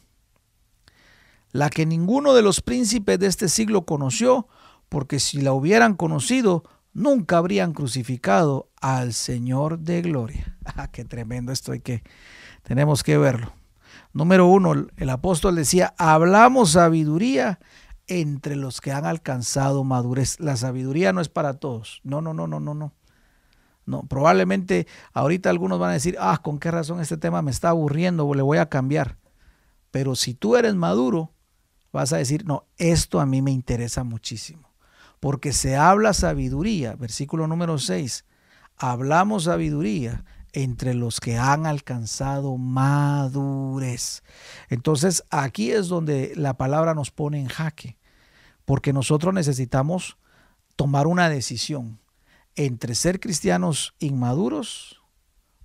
La que ninguno de los príncipes de este siglo conoció, porque si la hubieran conocido, nunca habrían crucificado al Señor de gloria. Ah, qué tremendo esto que tenemos que verlo. Número uno, el apóstol decía, hablamos sabiduría entre los que han alcanzado madurez. La sabiduría no es para todos. No, no, no, no, no, no. No, probablemente ahorita algunos van a decir, ah, ¿con qué razón este tema me está aburriendo? Le voy a cambiar. Pero si tú eres maduro, vas a decir, no, esto a mí me interesa muchísimo. Porque se habla sabiduría, versículo número 6, hablamos sabiduría entre los que han alcanzado madurez. Entonces aquí es donde la palabra nos pone en jaque, porque nosotros necesitamos tomar una decisión entre ser cristianos inmaduros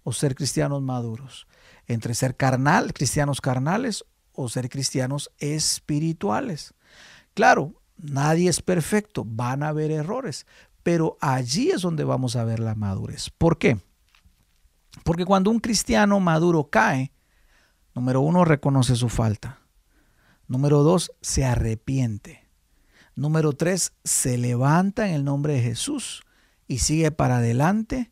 o ser cristianos maduros, entre ser carnal, cristianos carnales o ser cristianos espirituales. Claro, nadie es perfecto, van a haber errores, pero allí es donde vamos a ver la madurez. ¿Por qué? Porque cuando un cristiano maduro cae, número uno, reconoce su falta. Número dos, se arrepiente. Número tres, se levanta en el nombre de Jesús y sigue para adelante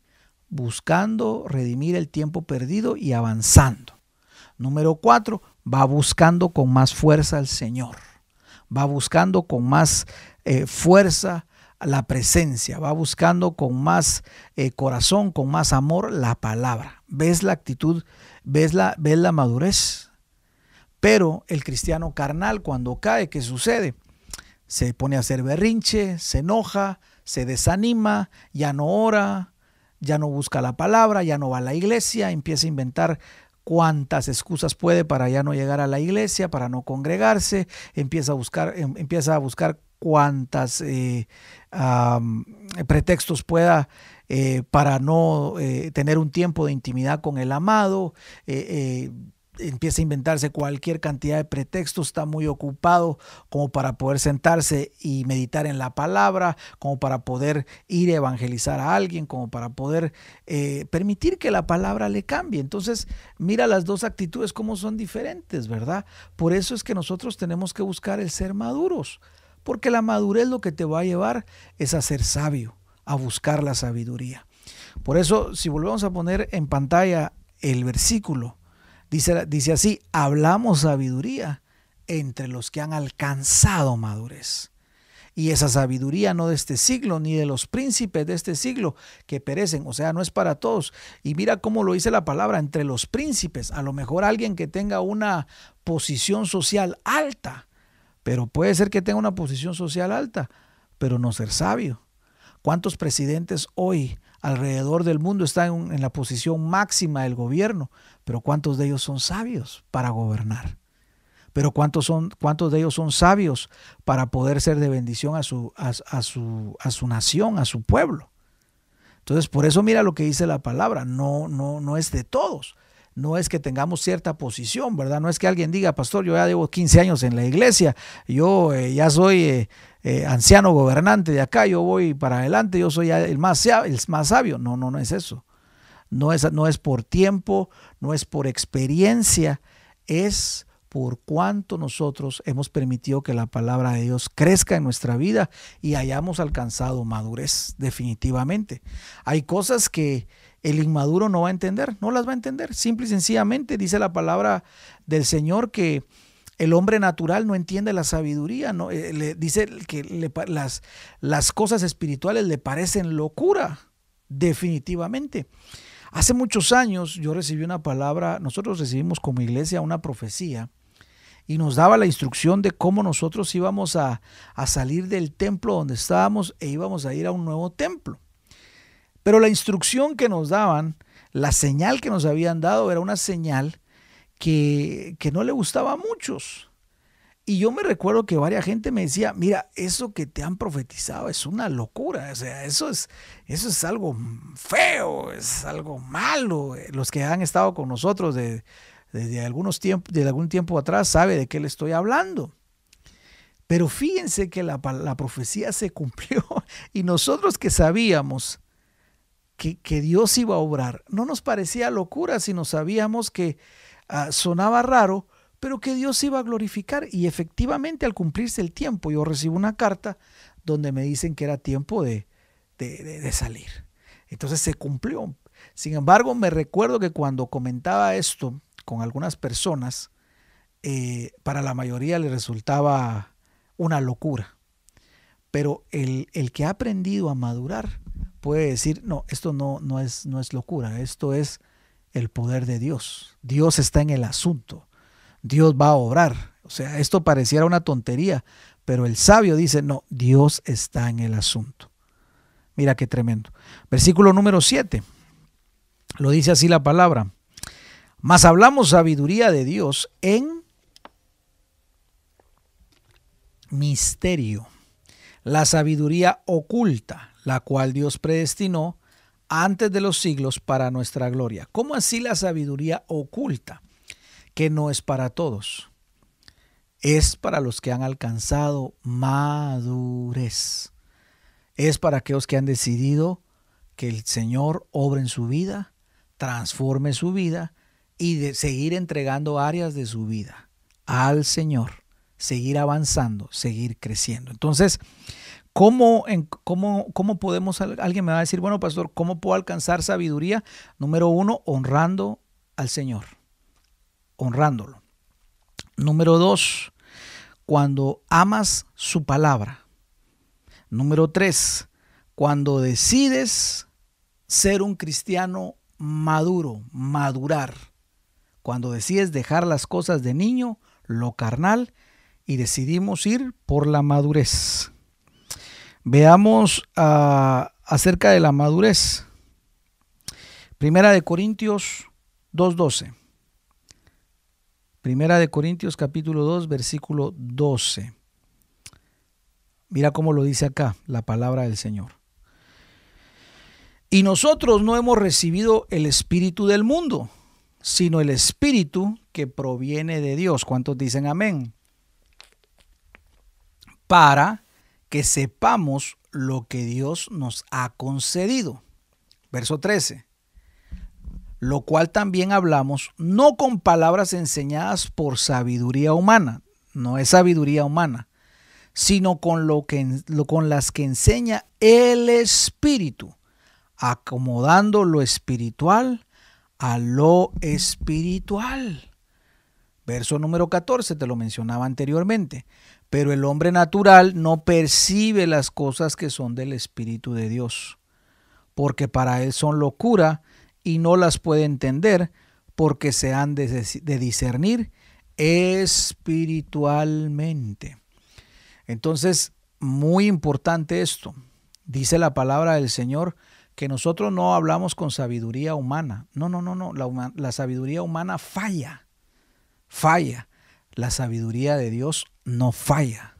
buscando redimir el tiempo perdido y avanzando. Número cuatro, va buscando con más fuerza al Señor. Va buscando con más eh, fuerza la presencia, va buscando con más eh, corazón, con más amor la palabra. ¿Ves la actitud? ¿Ves la, ¿Ves la madurez? Pero el cristiano carnal cuando cae, ¿qué sucede? Se pone a hacer berrinche, se enoja, se desanima, ya no ora, ya no busca la palabra, ya no va a la iglesia, empieza a inventar cuántas excusas puede para ya no llegar a la iglesia, para no congregarse, empieza a buscar, em, empieza a buscar cuántas eh, pretextos pueda eh, para no eh, tener un tiempo de intimidad con el amado, empieza a inventarse cualquier cantidad de pretextos, está muy ocupado como para poder sentarse y meditar en la palabra, como para poder ir a evangelizar a alguien, como para poder eh, permitir que la palabra le cambie. Entonces, mira las dos actitudes como son diferentes, ¿verdad? Por eso es que nosotros tenemos que buscar el ser maduros, porque la madurez lo que te va a llevar es a ser sabio, a buscar la sabiduría. Por eso, si volvemos a poner en pantalla el versículo, Dice, así, hablamos sabiduría entre los que han alcanzado madurez. Y esa sabiduría no de este siglo, ni de los príncipes de este siglo que perecen, o sea, no es para todos. Y mira cómo lo dice la palabra, entre los príncipes, a lo mejor alguien que tenga una posición social alta, pero puede ser que tenga una posición social alta, pero no ser sabio. ¿Cuántos presidentes hoy alrededor del mundo están en la posición máxima del gobierno, pero ¿cuántos de ellos son sabios para gobernar? Pero ¿cuántos, son, cuántos de ellos son sabios para poder ser de bendición a su, a, su, a su nación, a su pueblo? Entonces, por eso mira lo que dice la palabra, no, no, no es de todos. No es que tengamos cierta posición, ¿verdad? No es que alguien diga, pastor, yo ya llevo 15 años en la iglesia, yo eh, ya soy eh, eh, anciano gobernante de acá, yo voy para adelante, yo soy el más, el más sabio. No, no, no es eso. No es, no es por tiempo, no es por experiencia, es por cuánto nosotros hemos permitido que la palabra de Dios crezca en nuestra vida y hayamos alcanzado madurez, definitivamente. Hay cosas que el inmaduro no va a entender, no las va a entender. Simple y sencillamente dice la palabra del Señor que el hombre natural no entiende la sabiduría, no, eh, le dice que las cosas espirituales le parecen locura, definitivamente. Hace muchos años yo recibí una palabra, nosotros recibimos como iglesia una profecía y nos daba la instrucción de cómo nosotros íbamos a, a salir del templo donde estábamos e íbamos a ir a un nuevo templo. Pero la instrucción que nos daban, la señal que nos habían dado era una señal que, que no le gustaba a muchos. Y yo me recuerdo que varias gente me decía, mira, eso que te han profetizado es una locura, o sea, eso es, eso es algo feo, es algo malo. Los que han estado con nosotros de, desde algunos algún tiempo atrás sabe de qué le estoy hablando. Pero fíjense que la, la profecía se cumplió y nosotros que sabíamos que, que, Dios iba a obrar, no nos parecía locura, sino sabíamos que ah, sonaba raro, pero que Dios iba a glorificar. Y efectivamente al cumplirse el tiempo, yo recibo una carta donde me dicen que era tiempo de, de, salir. Entonces se cumplió. Sin embargo, me recuerdo que cuando comentaba esto con algunas personas, eh, para la mayoría le resultaba una locura. Pero el, el, que ha aprendido a madurar puede decir, no, esto no, no, es, no es locura, esto es el poder de Dios. Dios está en el asunto. Dios va a obrar. O sea, esto pareciera una tontería, pero el sabio dice, no, Dios está en el asunto. Mira qué tremendo. Versículo número 7. Lo dice así la palabra. Mas hablamos sabiduría de Dios en misterio, la sabiduría oculta, la cual Dios predestinó antes de los siglos para nuestra gloria. ¿Cómo así la sabiduría oculta? No es para todos. Es para los que han alcanzado madurez. Es para aquellos que han decidido que el Señor obre en su vida, transforme su vida y de seguir entregando áreas de su vida al Señor, seguir avanzando, seguir creciendo. Entonces, ¿cómo, cómo, cómo podemos, alguien me va a decir, bueno, pastor, ¿cómo puedo alcanzar sabiduría? Número uno, honrando al Señor, honrándolo. Número dos, cuando amas su palabra. Número tres, cuando decides ser un cristiano maduro, madurar cuando decides dejar las cosas de niño, lo carnal, y decidimos ir por la madurez. Veamos ah, acerca de la madurez. Primera de Corintios 2.12. Primera de Corintios capítulo 2, versículo 12. Mira cómo lo dice acá la palabra del Señor. Y nosotros no hemos recibido el espíritu del mundo, sino el Espíritu que proviene de Dios. ¿Cuántos dicen amén? Para que sepamos lo que Dios nos ha concedido. Verso 13. Lo cual también hablamos no con palabras enseñadas por sabiduría humana, no es sabiduría humana, sino con, lo que, con las que enseña el Espíritu, acomodando lo espiritual a lo espiritual. Verso número 14, te lo mencionaba anteriormente. Pero el hombre natural no percibe las cosas que son del Espíritu de Dios, porque para él son locura y no las puede entender, porque se han de, discernir espiritualmente. Entonces, muy importante esto. Dice la palabra del Señor que nosotros no hablamos con sabiduría humana. No, no, no, no. La, la sabiduría humana falla. Falla. La sabiduría de Dios no falla.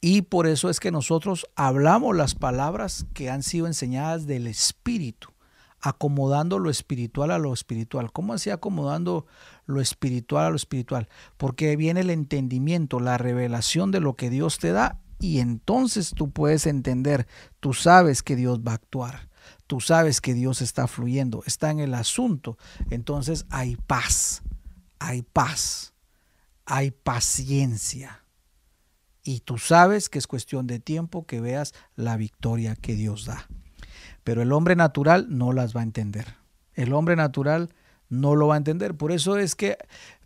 Y por eso es que nosotros hablamos las palabras que han sido enseñadas del Espíritu, acomodando lo espiritual a lo espiritual. ¿Cómo así acomodando lo espiritual a lo espiritual? Porque viene el entendimiento, la revelación de lo que Dios te da y entonces tú puedes entender, tú sabes que Dios va a actuar, tú sabes que Dios está fluyendo, está en el asunto, entonces hay paz, hay paz, hay paciencia. Y tú sabes que es cuestión de tiempo que veas la victoria que Dios da. Pero el hombre natural no las va a entender. El hombre natural no lo va a entender. Por eso es que,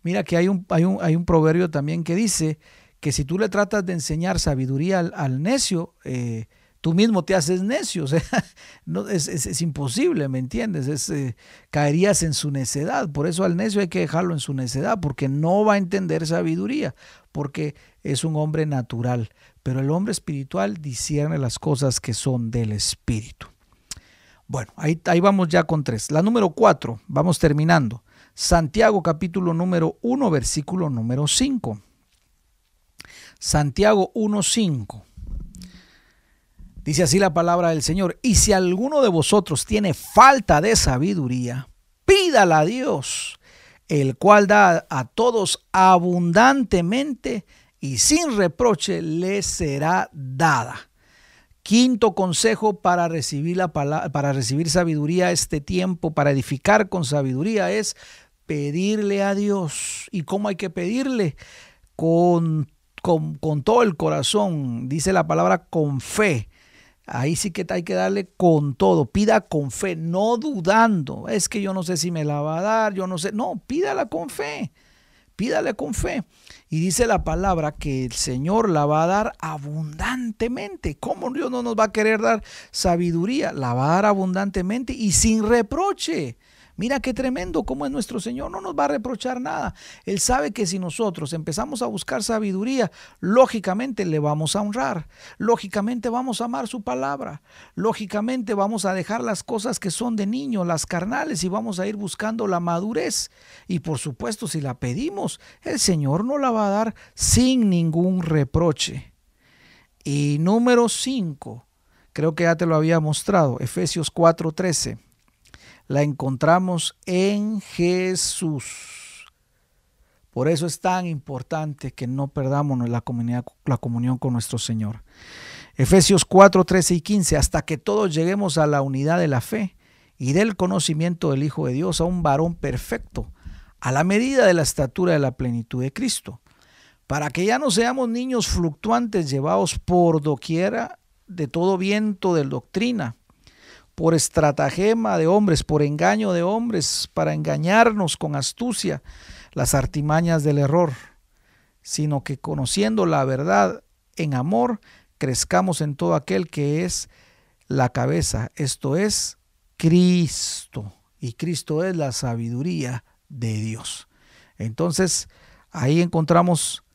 mira que hay un, hay un, hay un proverbio también que dice que si tú le tratas de enseñar sabiduría al, necio, eh, tú mismo te haces necio. O sea, no, es, imposible, ¿me entiendes? Es, eh, caerías en su necedad. Por eso al necio hay que dejarlo en su necedad, porque no va a entender sabiduría, porque es un hombre natural. Pero el hombre espiritual discierne las cosas que son del espíritu. Bueno, ahí, vamos ya con tres. La número cuatro, vamos terminando. Santiago capítulo número uno, versículo número cinco. Santiago 1.5. Dice así la palabra del Señor. Y si alguno de vosotros tiene falta de sabiduría, pídala a Dios, el cual da a todos abundantemente y sin reproche le será dada. Quinto consejo para recibir, la para recibir sabiduría este tiempo, para edificar con sabiduría, es pedirle a Dios. ¿Y cómo hay que pedirle? Con con, todo el corazón, dice la palabra con fe. Ahí sí que hay que darle con todo, pida con fe, no dudando. Es que yo no sé si me la va a dar, yo no sé. No, pídala con fe, pídale con fe. Y dice la palabra que el Señor la va a dar abundantemente. ¿Cómo Dios no nos va a querer dar sabiduría? La va a dar abundantemente y sin reproche. Mira qué tremendo cómo es nuestro Señor, no nos va a reprochar nada. Él sabe que si nosotros empezamos a buscar sabiduría, lógicamente le vamos a honrar, lógicamente vamos a amar su palabra, lógicamente vamos a dejar las cosas que son de niño, las carnales, y vamos a ir buscando la madurez. Y por supuesto, si la pedimos, el Señor no la va a dar sin ningún reproche. Y número 5, creo que ya te lo había mostrado, Efesios 4:13. La encontramos en Jesús. Por eso es tan importante que no perdamos la, comunión con nuestro Señor. Efesios 4, 13 y 15, hasta que todos lleguemos a la unidad de la fe y del conocimiento del Hijo de Dios, a un varón perfecto, a la medida de la estatura de la plenitud de Cristo, para que ya no seamos niños fluctuantes llevados por doquiera de todo viento de doctrina, por estratagema de hombres, por engaño de hombres, para engañarnos con astucia las artimañas del error, sino que conociendo la verdad en amor, crezcamos en todo aquel que es la cabeza, esto es Cristo. Y Cristo es la sabiduría de Dios. Entonces, ahí encontramos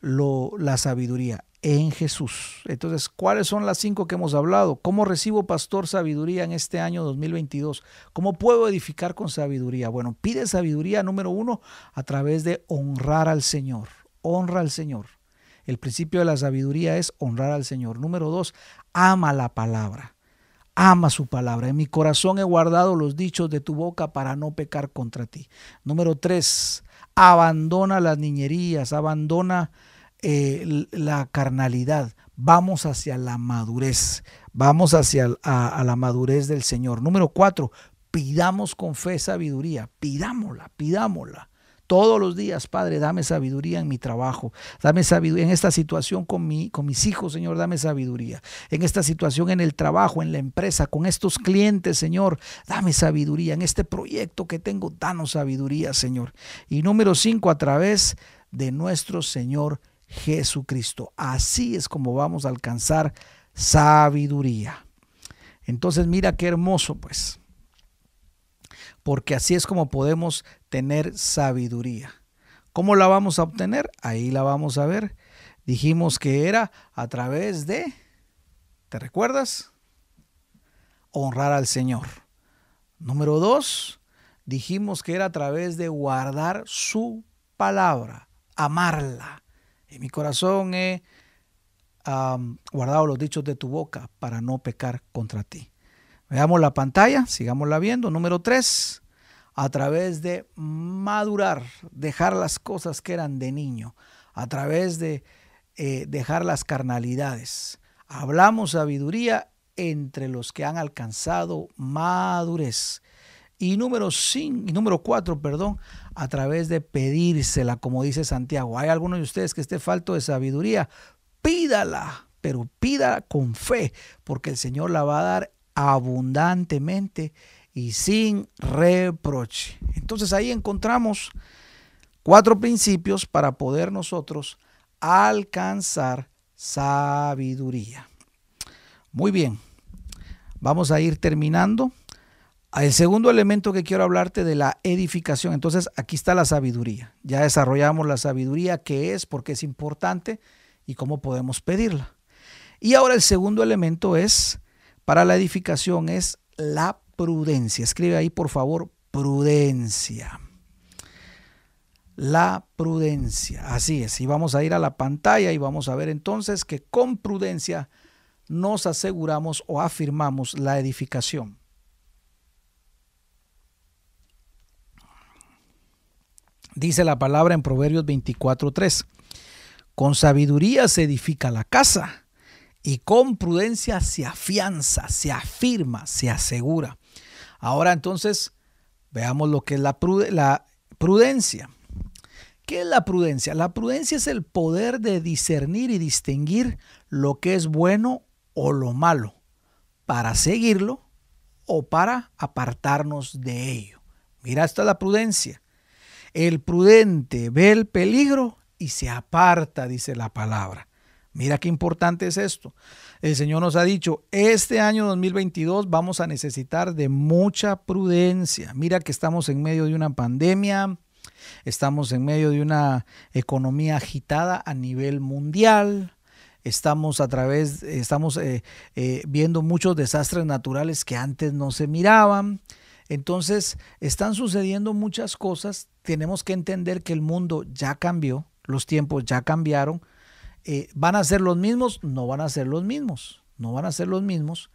lo, la sabiduría en Jesús. Entonces, ¿cuáles son las cinco que hemos hablado? ¿Cómo recibo, pastor, sabiduría en este año 2022? ¿Cómo puedo edificar con sabiduría? Bueno, pide sabiduría número uno a través de honrar al Señor. Honra al Señor. El principio de la sabiduría es honrar al Señor. Número dos, ama la palabra. Ama su palabra. En mi corazón he guardado los dichos de tu boca para no pecar contra ti. Número tres, abandona las niñerías, abandona eh, la carnalidad. Vamos hacia la madurez. Vamos hacia a la madurez del Señor. Número cuatro, pidamos con fe sabiduría. Pidámosla, pidámosla. Todos los días, Padre, dame sabiduría en mi trabajo, dame sabiduría en esta situación con, mi, con mis hijos, Señor, dame sabiduría. En esta situación en el trabajo, en la empresa, con estos clientes, Señor, dame sabiduría. En este proyecto que tengo, danos sabiduría, Señor. Y número cinco, a través de nuestro Señor. Así es como vamos a alcanzar sabiduría. Entonces, mira qué hermoso, pues porque así es como podemos tener sabiduría. ¿Cómo la vamos a obtener? Ahí la vamos a ver. Dijimos que era a través de, ¿te recuerdas? Honrar al Señor. Número dos, dijimos que era a través de guardar su palabra, amarla. En mi corazón he guardado los dichos de tu boca para no pecar contra ti. Veamos la pantalla, sigámosla viendo. Número tres, a través de madurar, dejar las cosas que eran de niño, a través de eh, dejar las carnalidades. Hablamos sabiduría entre los que han alcanzado madurez. Y número, cinco, y número cuatro, perdón, a través de pedírsela, como dice Santiago. Hay algunos de ustedes que esté falto de sabiduría, pídala, pero pídala con fe, porque el Señor la va a dar abundantemente y sin reproche. Entonces ahí encontramos cuatro principios para poder nosotros alcanzar sabiduría. Muy bien, vamos a ir terminando. El segundo elemento que quiero hablarte de la edificación. Entonces aquí está la sabiduría. Ya desarrollamos la sabiduría, qué es, por qué es importante y cómo podemos pedirla. Y ahora el segundo elemento es para la edificación es la prudencia. Escribe ahí, por favor, prudencia. La prudencia. Así es. Y vamos a ir a la pantalla y vamos a ver entonces que con prudencia nos aseguramos o afirmamos la edificación. Dice la palabra en Proverbios 24:3. Con sabiduría se edifica la casa y con prudencia se afianza, se afirma, se asegura. Ahora entonces veamos lo que es la, prudencia. ¿Qué es la prudencia? La prudencia es el poder de discernir y distinguir lo que es bueno o lo malo, para seguirlo o para apartarnos de ello. Mira, esta es la prudencia. El prudente ve el peligro y se aparta, dice la palabra. Mira qué importante es esto. El Señor nos ha dicho, este año 2022 vamos a necesitar de mucha prudencia. Mira que estamos en medio de una pandemia, estamos en medio de una economía agitada a nivel mundial. Estamos a través, estamos eh, eh, viendo muchos desastres naturales que antes no se miraban. Entonces, están sucediendo muchas cosas. Tenemos que entender que el mundo ya cambió, los tiempos ya cambiaron eh, ¿van a ser los mismos? No van a ser los mismos, no van a ser los mismos.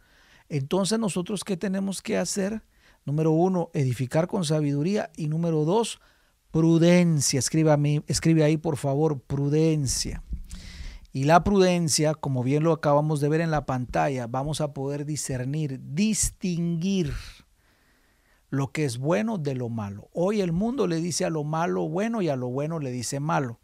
Entonces nosotros, ¿qué tenemos que hacer? Número uno, edificar con sabiduría y número dos, prudencia. Escribe, escribe ahí, por favor, prudencia. Y la prudencia, como bien lo acabamos de ver en la pantalla, vamos a poder discernir, distinguir lo que es bueno de lo malo. Hoy el mundo le dice a lo malo bueno y a lo bueno le dice malo.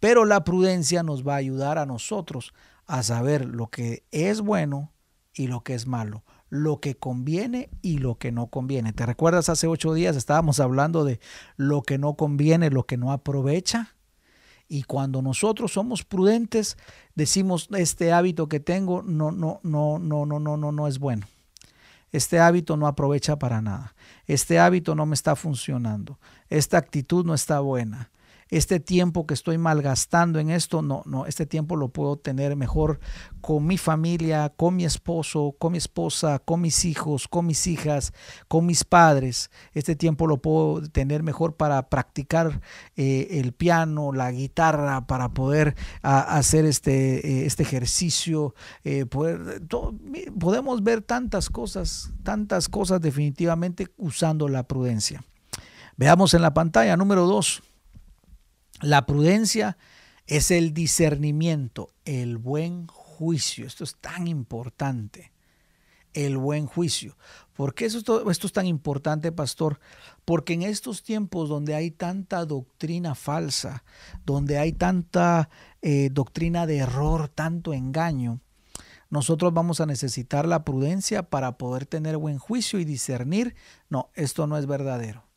Pero la prudencia nos va a ayudar a nosotros a saber lo que es bueno y lo que es malo, lo que conviene y lo que no conviene. ¿Te recuerdas hace ocho días estábamos hablando de lo que no conviene, lo que no aprovecha? Y cuando nosotros somos prudentes, decimos, este hábito que tengo no, no, no, no, no, no, no, no es bueno. Este hábito no aprovecha para nada. Este hábito no me está funcionando. Esta actitud no está buena este tiempo que estoy malgastando en esto, no, no, este tiempo lo puedo tener mejor con mi familia, con mi esposo, con mi esposa, con mis hijos, con mis hijas, con mis padres. Este tiempo lo puedo tener mejor para practicar eh, el piano, la guitarra, para poder hacer este, eh, este ejercicio. Eh, podemos ver tantas cosas, tantas cosas definitivamente usando la prudencia. Veamos en la pantalla número dos. La prudencia es el discernimiento, el buen juicio. Esto es tan importante, el buen juicio. ¿Por qué esto, es tan importante, pastor? Porque en estos tiempos donde hay tanta doctrina falsa, donde hay tanta eh, doctrina de error, tanto engaño, nosotros vamos a necesitar la prudencia para poder tener buen juicio y discernir, no, esto no es verdadero.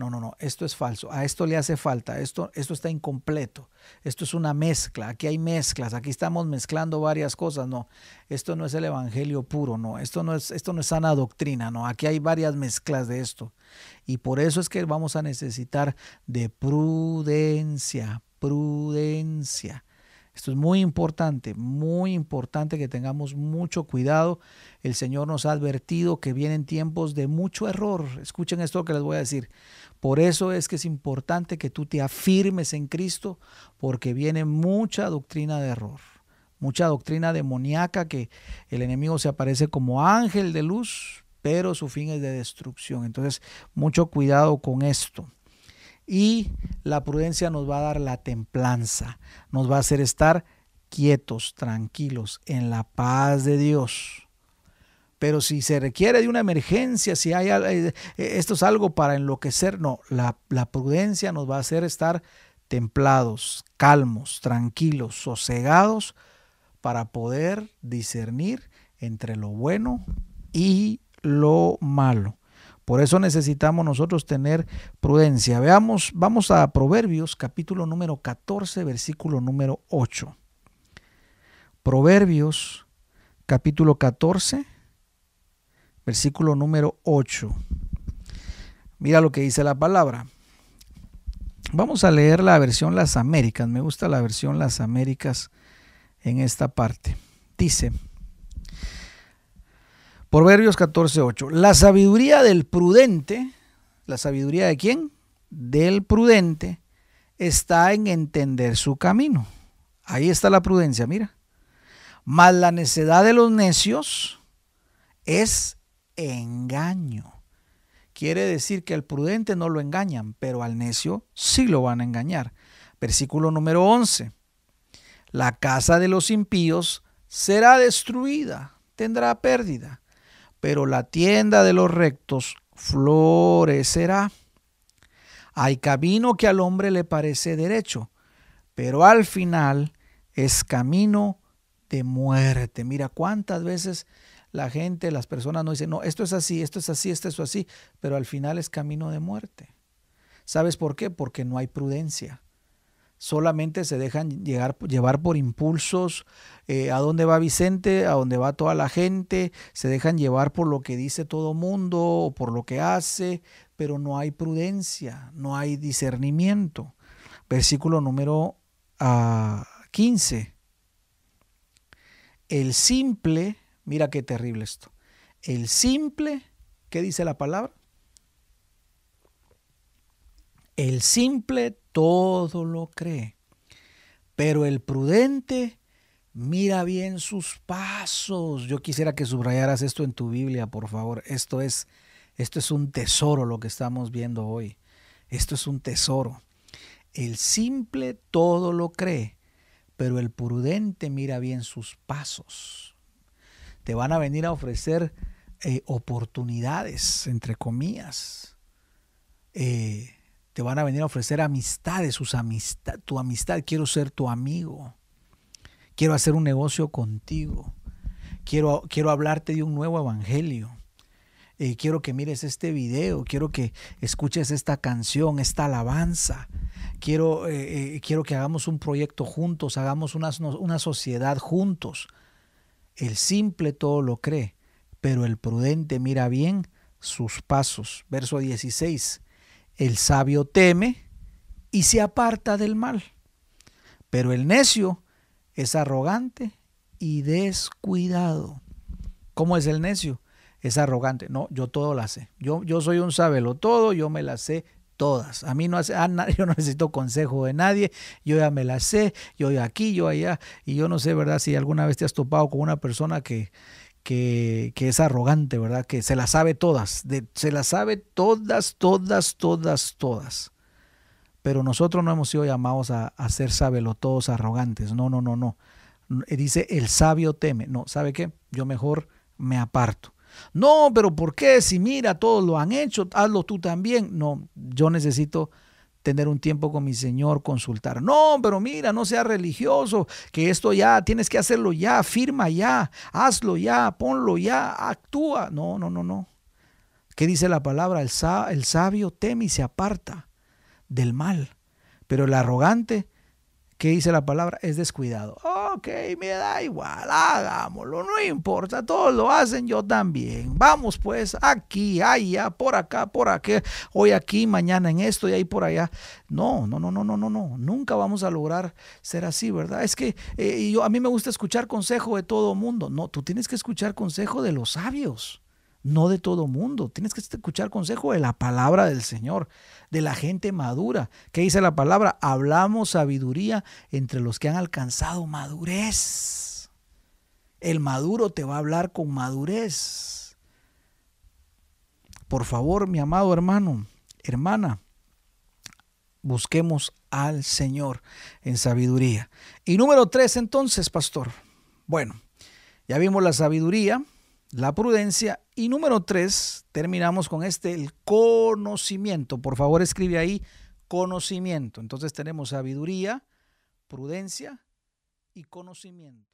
No, no, no, esto es falso. A esto le hace falta. Esto, esto está incompleto. Esto es una mezcla. Aquí hay mezclas. Aquí estamos mezclando varias cosas. No, esto no es el evangelio puro. No, esto no es, esto no es sana doctrina. No, aquí hay varias mezclas de esto. Y por eso es que vamos a necesitar de prudencia, prudencia. Esto es muy importante, muy importante que tengamos mucho cuidado. El Señor nos ha advertido que vienen tiempos de mucho error. Escuchen esto que les voy a decir. Por eso es que es importante que tú te afirmes en Cristo, porque viene mucha doctrina de error, mucha doctrina demoníaca que el enemigo se aparece como ángel de luz, pero su fin es de destrucción. Entonces, mucho cuidado con esto. Y la prudencia nos va a dar la templanza, nos va a hacer estar quietos, tranquilos, en la paz de Dios. Pero si se requiere de una emergencia, si hay eh, esto es algo para enloquecer, no, la, la prudencia nos va a hacer estar templados, calmos, tranquilos, sosegados, para poder discernir entre lo bueno y lo malo. Por eso necesitamos nosotros tener prudencia. Veamos, vamos a Proverbios capítulo número 14, versículo número 8. Proverbios capítulo 14, versículo número 8. Mira lo que dice la palabra. Vamos a leer la versión Las Américas. Me gusta la versión Las Américas en esta parte. Dice, Proverbios 14:8. La sabiduría del prudente, ¿la sabiduría de quién? Del prudente, está en entender su camino. Ahí está la prudencia, mira. Mas la necedad de los necios es engaño. Quiere decir que al prudente no lo engañan, pero al necio sí lo van a engañar. Versículo número 11. La casa de los impíos será destruida, tendrá pérdida pero la tienda de los rectos florecerá. Hay camino que al hombre le parece derecho, pero al final es camino de muerte. Mira cuántas veces la gente, las personas no dicen, no, esto es así, esto es así, esto es así, pero al final es camino de muerte. ¿Sabes por qué? Porque no hay prudencia solamente se dejan llevar por impulsos, eh, a dónde va Vicente, a dónde va toda la gente, se dejan llevar por lo que dice todo mundo o por lo que hace, pero no hay prudencia, no hay discernimiento. Versículo número 15. Ah, El simple, mira qué terrible esto, el simple, ¿qué dice la palabra? El simple todo lo cree, pero el prudente Mira bien sus pasos. Yo quisiera que subrayaras esto en tu Biblia, por favor. Esto es, esto es un tesoro lo que estamos viendo hoy. Esto es un tesoro. El simple todo lo cree, pero el prudente mira bien sus pasos. Te van a venir a ofrecer eh, oportunidades, entre comillas. Eh, van a venir a ofrecer amistades, sus amistad, tu amistad. Quiero ser tu amigo. Quiero hacer un negocio contigo. Quiero, quiero hablarte de un nuevo evangelio. Eh, quiero que mires este video. Quiero que escuches esta canción, esta alabanza. Quiero, quiero que hagamos un proyecto juntos, hagamos una, una sociedad juntos. El simple todo lo cree, pero el prudente mira bien sus pasos. Verso 16. El sabio teme y se aparta del mal, pero el necio es arrogante y descuidado. ¿Cómo es el necio? Es arrogante. No, yo todo la sé. Yo, yo soy un sábelo todo, yo me la sé todas. A mí no hace, yo no necesito consejo de nadie, yo ya me la sé, yo aquí, yo allá, y yo no sé, ¿verdad? Si alguna vez te has topado con una persona que, que, es arrogante, ¿verdad? Que se la sabe todas, se la sabe todas, todas, todas, todas. Pero nosotros no hemos sido llamados a, a ser todos arrogantes. No, no, no, no. Dice, el sabio teme. No, ¿sabe qué? Yo mejor me aparto. No, pero ¿por qué? Si mira, todos lo han hecho, hazlo tú también. No, yo necesito tener un tiempo con mi Señor, consultar. No, pero mira, no sea religioso, que esto ya, tienes que hacerlo ya, firma ya, hazlo ya, ponlo ya, actúa. No, no, no, no. ¿Qué dice la palabra? El, el sabio teme y se aparta del mal, pero el arrogante ¿Qué dice la palabra? Es descuidado. Ok, me da igual, hagámoslo, no importa, todos lo hacen, yo también. Vamos pues, aquí, allá, por acá, por aquí, hoy aquí, mañana en esto y ahí por allá. No, no, no, no, no, no, no, nunca vamos a lograr ser así, ¿verdad? Es que eh, yo, a mí me gusta escuchar consejo de todo mundo. No, tú tienes que escuchar consejo de los sabios no de todo mundo. Tienes que escuchar consejo de la palabra del Señor, de la gente madura. ¿Qué dice la palabra? Hablamos sabiduría entre los que han alcanzado madurez. El maduro te va a hablar con madurez. Por favor, mi amado hermano, hermana, busquemos al Señor en sabiduría. Y número tres, entonces, pastor. Bueno, ya vimos la sabiduría, la prudencia. Y número tres, terminamos con este, el conocimiento. Por favor, escribe ahí conocimiento. Entonces tenemos sabiduría, prudencia y conocimiento.